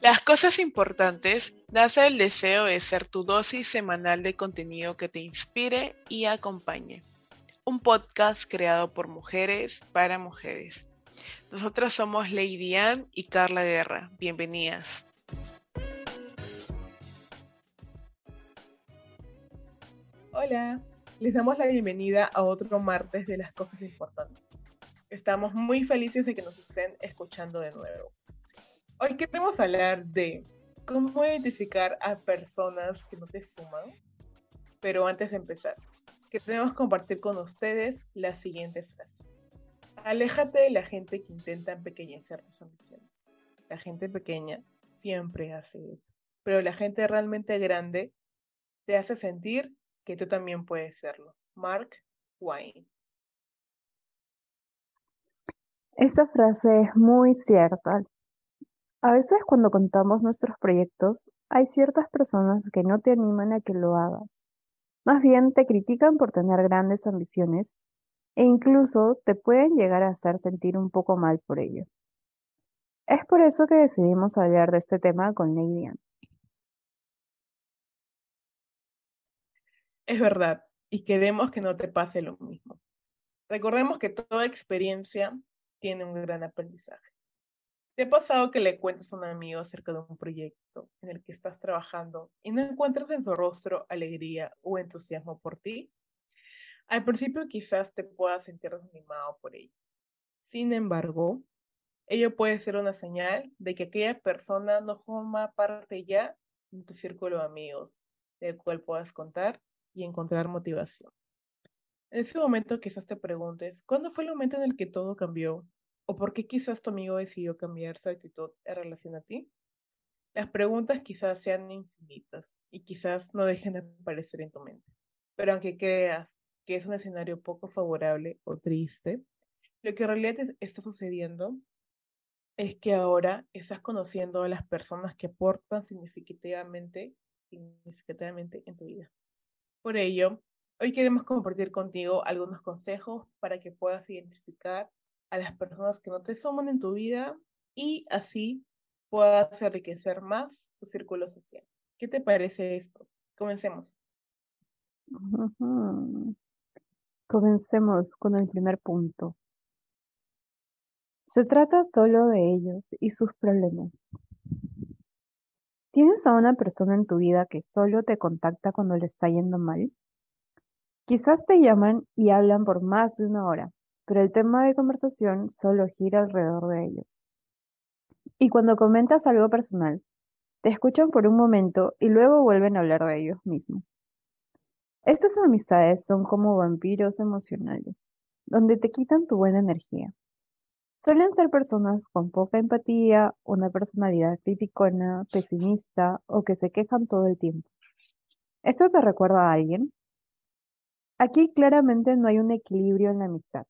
Las cosas importantes nace el deseo de ser tu dosis semanal de contenido que te inspire y acompañe. Un podcast creado por mujeres para mujeres. Nosotras somos Lady Ann y Carla Guerra. Bienvenidas. Hola, les damos la bienvenida a otro martes de las cosas importantes. Estamos muy felices de que nos estén escuchando de nuevo. Hoy queremos hablar de cómo identificar a personas que no te suman. Pero antes de empezar, queremos compartir con ustedes la siguiente frase. Aléjate de la gente que intenta empequeñecer tus ambiciones. La gente pequeña siempre hace eso. Pero la gente realmente grande te hace sentir que tú también puedes serlo. Mark Wayne. Esa frase es muy cierta. A veces cuando contamos nuestros proyectos, hay ciertas personas que no te animan a que lo hagas. Más bien te critican por tener grandes ambiciones e incluso te pueden llegar a hacer sentir un poco mal por ello. Es por eso que decidimos hablar de este tema con Lady Es verdad, y queremos que no te pase lo mismo. Recordemos que toda experiencia tiene un gran aprendizaje. ¿Te ha pasado que le cuentas a un amigo acerca de un proyecto en el que estás trabajando y no encuentras en su rostro alegría o entusiasmo por ti? Al principio quizás te puedas sentir desanimado por ello. Sin embargo, ello puede ser una señal de que aquella persona no forma parte ya de tu círculo de amigos, del cual puedas contar y encontrar motivación. En ese momento quizás te preguntes, ¿cuándo fue el momento en el que todo cambió? ¿O por qué quizás tu amigo decidió cambiar su actitud en relación a ti? Las preguntas quizás sean infinitas y quizás no dejen de aparecer en tu mente. Pero aunque creas que es un escenario poco favorable o triste, lo que en realidad está sucediendo es que ahora estás conociendo a las personas que aportan significativamente, significativamente en tu vida. Por ello, hoy queremos compartir contigo algunos consejos para que puedas identificar a las personas que no te suman en tu vida y así puedas enriquecer más tu círculo social. ¿Qué te parece esto? Comencemos. Comencemos con el primer punto. Se trata solo de ellos y sus problemas. ¿Tienes a una persona en tu vida que solo te contacta cuando le está yendo mal? Quizás te llaman y hablan por más de una hora, pero el tema de conversación solo gira alrededor de ellos. Y cuando comentas algo personal, te escuchan por un momento y luego vuelven a hablar de ellos mismos. Estas amistades son como vampiros emocionales, donde te quitan tu buena energía. Suelen ser personas con poca empatía, una personalidad criticona, pesimista o que se quejan todo el tiempo. ¿Esto te recuerda a alguien? Aquí claramente no hay un equilibrio en la amistad.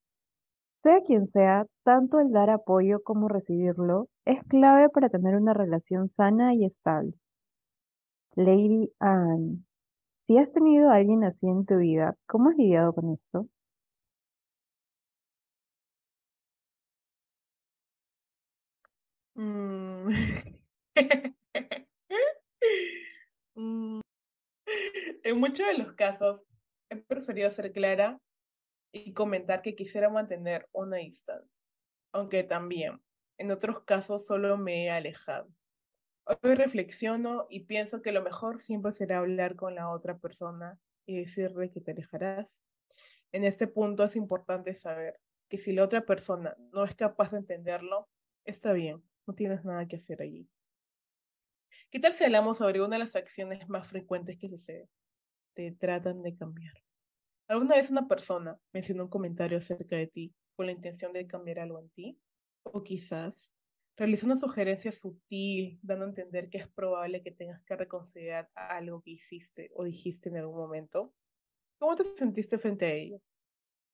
Sea quien sea, tanto el dar apoyo como recibirlo es clave para tener una relación sana y estable. Lady Anne, si has tenido a alguien así en tu vida, ¿cómo has lidiado con esto? Mm. Mm. En muchos de los casos, he preferido ser clara y comentar que quisiera mantener una distancia, aunque también en otros casos solo me he alejado. Hoy reflexiono y pienso que lo mejor siempre será hablar con la otra persona y decirle que te alejarás. En este punto es importante saber que si la otra persona no es capaz de entenderlo, está bien, no tienes nada que hacer allí. ¿Qué tal si hablamos sobre una de las acciones más frecuentes que suceden? Te tratan de cambiar. ¿Alguna vez una persona mencionó un comentario acerca de ti con la intención de cambiar algo en ti? O quizás realizó una sugerencia sutil, dando a entender que es probable que tengas que reconsiderar algo que hiciste o dijiste en algún momento. ¿Cómo te sentiste frente a ello?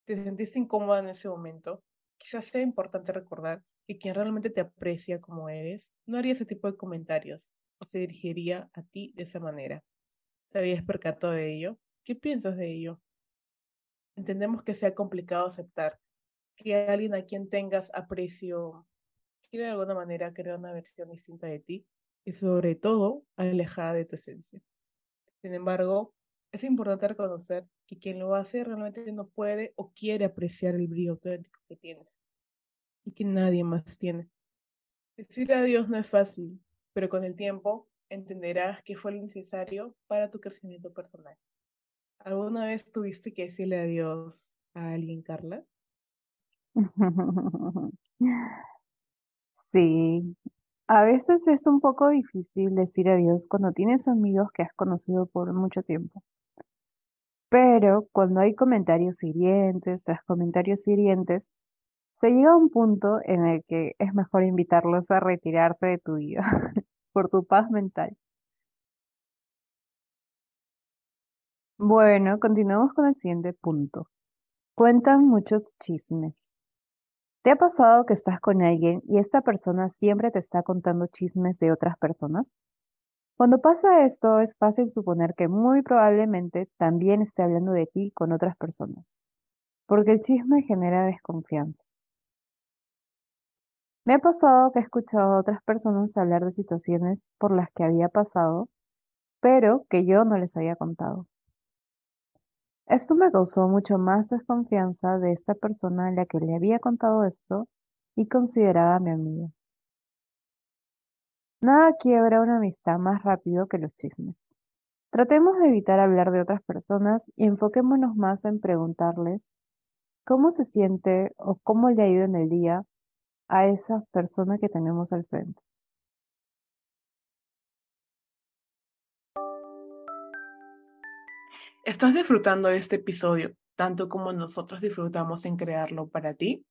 ¿Te sentiste incómoda en ese momento? Quizás sea importante recordar que quien realmente te aprecia como eres no haría ese tipo de comentarios o se dirigiría a ti de esa manera. ¿Te habías percatado de ello? ¿Qué piensas de ello? Entendemos que sea complicado aceptar que alguien a quien tengas aprecio quiere de alguna manera crear una versión distinta de ti. y sobre todo alejada de tu esencia. Sin embargo, es importante reconocer que quien lo hace realmente no puede o quiere apreciar el brillo auténtico que tienes y que nadie más tiene. Decir adiós no es fácil, pero con el tiempo entenderás que fue lo necesario para tu crecimiento personal. ¿Alguna vez tuviste que decirle adiós a alguien, Carla? Sí, a veces es un poco difícil decir adiós cuando tienes amigos que has conocido por mucho tiempo. Pero cuando hay comentarios hirientes tras comentarios hirientes, se llega a un punto en el que es mejor invitarlos a retirarse de tu vida por tu paz mental. Bueno, continuamos con el siguiente punto. Cuentan muchos chismes. ¿Te ha pasado que estás con alguien y esta persona siempre te está contando chismes de otras personas? Cuando pasa esto, es fácil suponer que muy probablemente también esté hablando de ti con otras personas, porque el chisme genera desconfianza. Me ha pasado que he escuchado a otras personas hablar de situaciones por las que había pasado, pero que yo no les había contado. Esto me causó mucho más desconfianza de esta persona a la que le había contado esto y consideraba mi amiga. Nada quiebra una amistad más rápido que los chismes. Tratemos de evitar hablar de otras personas y enfoquémonos más en preguntarles cómo se siente o cómo le ha ido en el día a esa persona que tenemos al frente. ¿Estás disfrutando de este episodio tanto como nosotros disfrutamos en crearlo para ti?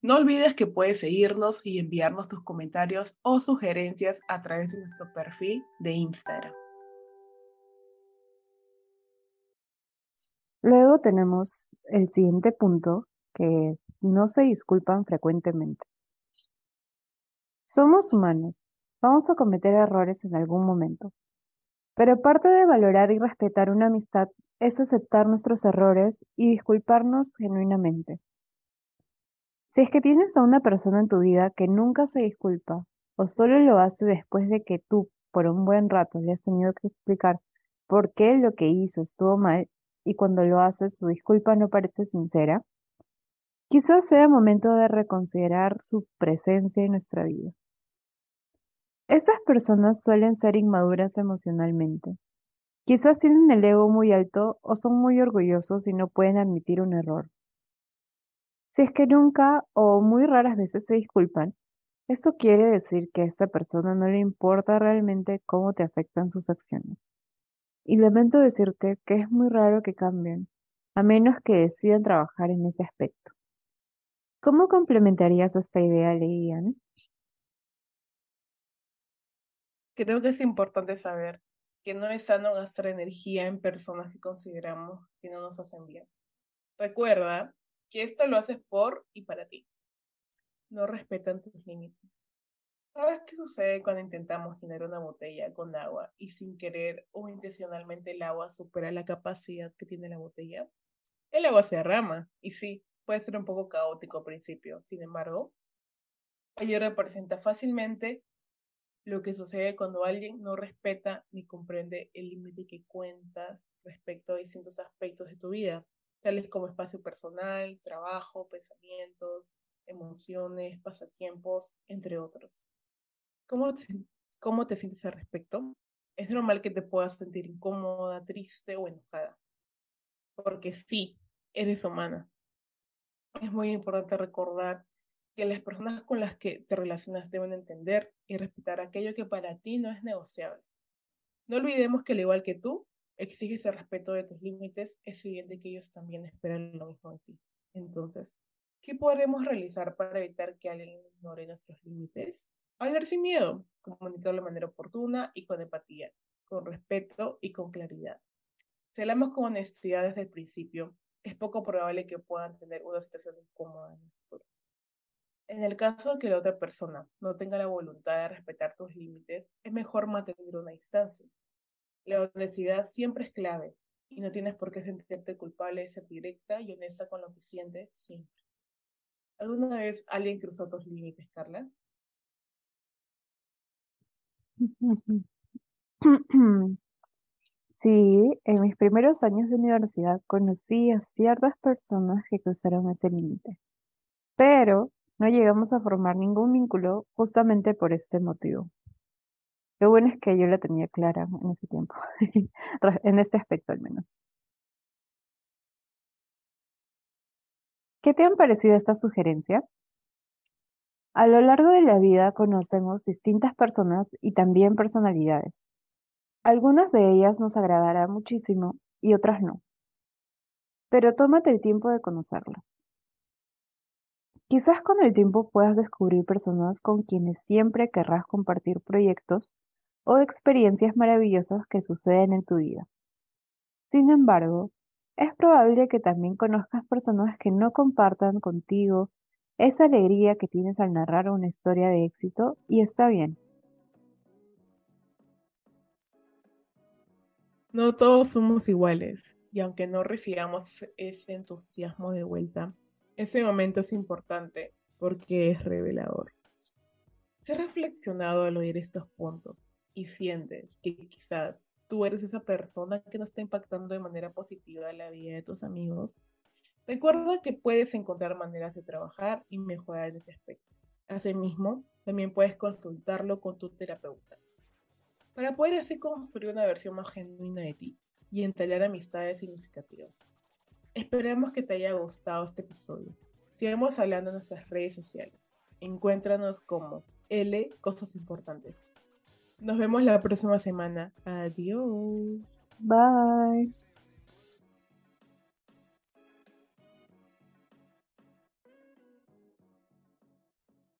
No olvides que puedes seguirnos y enviarnos tus comentarios o sugerencias a través de nuestro perfil de Instagram. Luego tenemos el siguiente punto que no se disculpan frecuentemente. Somos humanos, vamos a cometer errores en algún momento, pero parte de valorar y respetar una amistad es aceptar nuestros errores y disculparnos genuinamente. Si es que tienes a una persona en tu vida que nunca se disculpa o solo lo hace después de que tú por un buen rato le has tenido que explicar por qué lo que hizo estuvo mal y cuando lo hace su disculpa no parece sincera, quizás sea momento de reconsiderar su presencia en nuestra vida. Estas personas suelen ser inmaduras emocionalmente Quizás tienen el ego muy alto o son muy orgullosos y no pueden admitir un error. Si es que nunca o muy raras veces se disculpan, esto quiere decir que a esta persona no le importa realmente cómo te afectan sus acciones. Y lamento decirte que es muy raro que cambien, a menos que decidan trabajar en ese aspecto. ¿Cómo complementarías esta idea, Leian? Creo que es importante saber que no es sano gastar energía en personas que consideramos que no nos hacen bien. Recuerda que esto lo haces por y para ti. No respetan tus límites. ¿Sabes qué sucede cuando intentamos llenar una botella con agua y sin querer o intencionalmente el agua supera la capacidad que tiene la botella? El agua se derrama y sí, puede ser un poco caótico al principio. Sin embargo, ello representa fácilmente lo que sucede cuando alguien no respeta ni comprende el límite que cuentas respecto a distintos aspectos de tu vida, tales como espacio personal, trabajo, pensamientos, emociones, pasatiempos, entre otros. ¿Cómo te, cómo te sientes al respecto? Es normal que te puedas sentir incómoda, triste o enojada, porque sí, eres humana. Es muy importante recordar que las personas con las que te relacionas deben entender y respetar aquello que para ti no es negociable. No olvidemos que al igual que tú, exiges el respeto de tus límites, es evidente que ellos también esperan lo mismo de ti. Entonces, ¿qué podremos realizar para evitar que alguien ignore nuestros límites? Hablar sin miedo, comunicarlo de manera oportuna y con empatía, con respeto y con claridad. Si hablamos con honestidad desde el principio, es poco probable que puedan tener una situación incómoda en el futuro. En el caso de que la otra persona no tenga la voluntad de respetar tus límites, es mejor mantener una distancia. La honestidad siempre es clave y no tienes por qué sentirte culpable de ser directa y honesta con lo que sientes siempre. ¿Alguna vez alguien cruzó tus límites, Carla? Sí, en mis primeros años de universidad conocí a ciertas personas que cruzaron ese límite, pero no llegamos a formar ningún vínculo justamente por este motivo. Lo bueno es que yo la tenía clara en ese tiempo, en este aspecto al menos. ¿Qué te han parecido estas sugerencias? A lo largo de la vida conocemos distintas personas y también personalidades. Algunas de ellas nos agradarán muchísimo y otras no. Pero tómate el tiempo de conocerlas. Quizás con el tiempo puedas descubrir personas con quienes siempre querrás compartir proyectos o experiencias maravillosas que suceden en tu vida. Sin embargo, es probable que también conozcas personas que no compartan contigo esa alegría que tienes al narrar una historia de éxito y está bien. No todos somos iguales y aunque no recibamos ese entusiasmo de vuelta, ese momento es importante porque es revelador. Se reflexionado al oír estos puntos y sientes que quizás tú eres esa persona que no está impactando de manera positiva la vida de tus amigos, recuerda que puedes encontrar maneras de trabajar y mejorar en ese aspecto. Asimismo, también puedes consultarlo con tu terapeuta para poder así construir una versión más genuina de ti y entablar amistades significativas. Esperamos que te haya gustado este episodio. Sigamos hablando en nuestras redes sociales. Encuéntranos como L Cosas Importantes. Nos vemos la próxima semana. Adiós. Bye.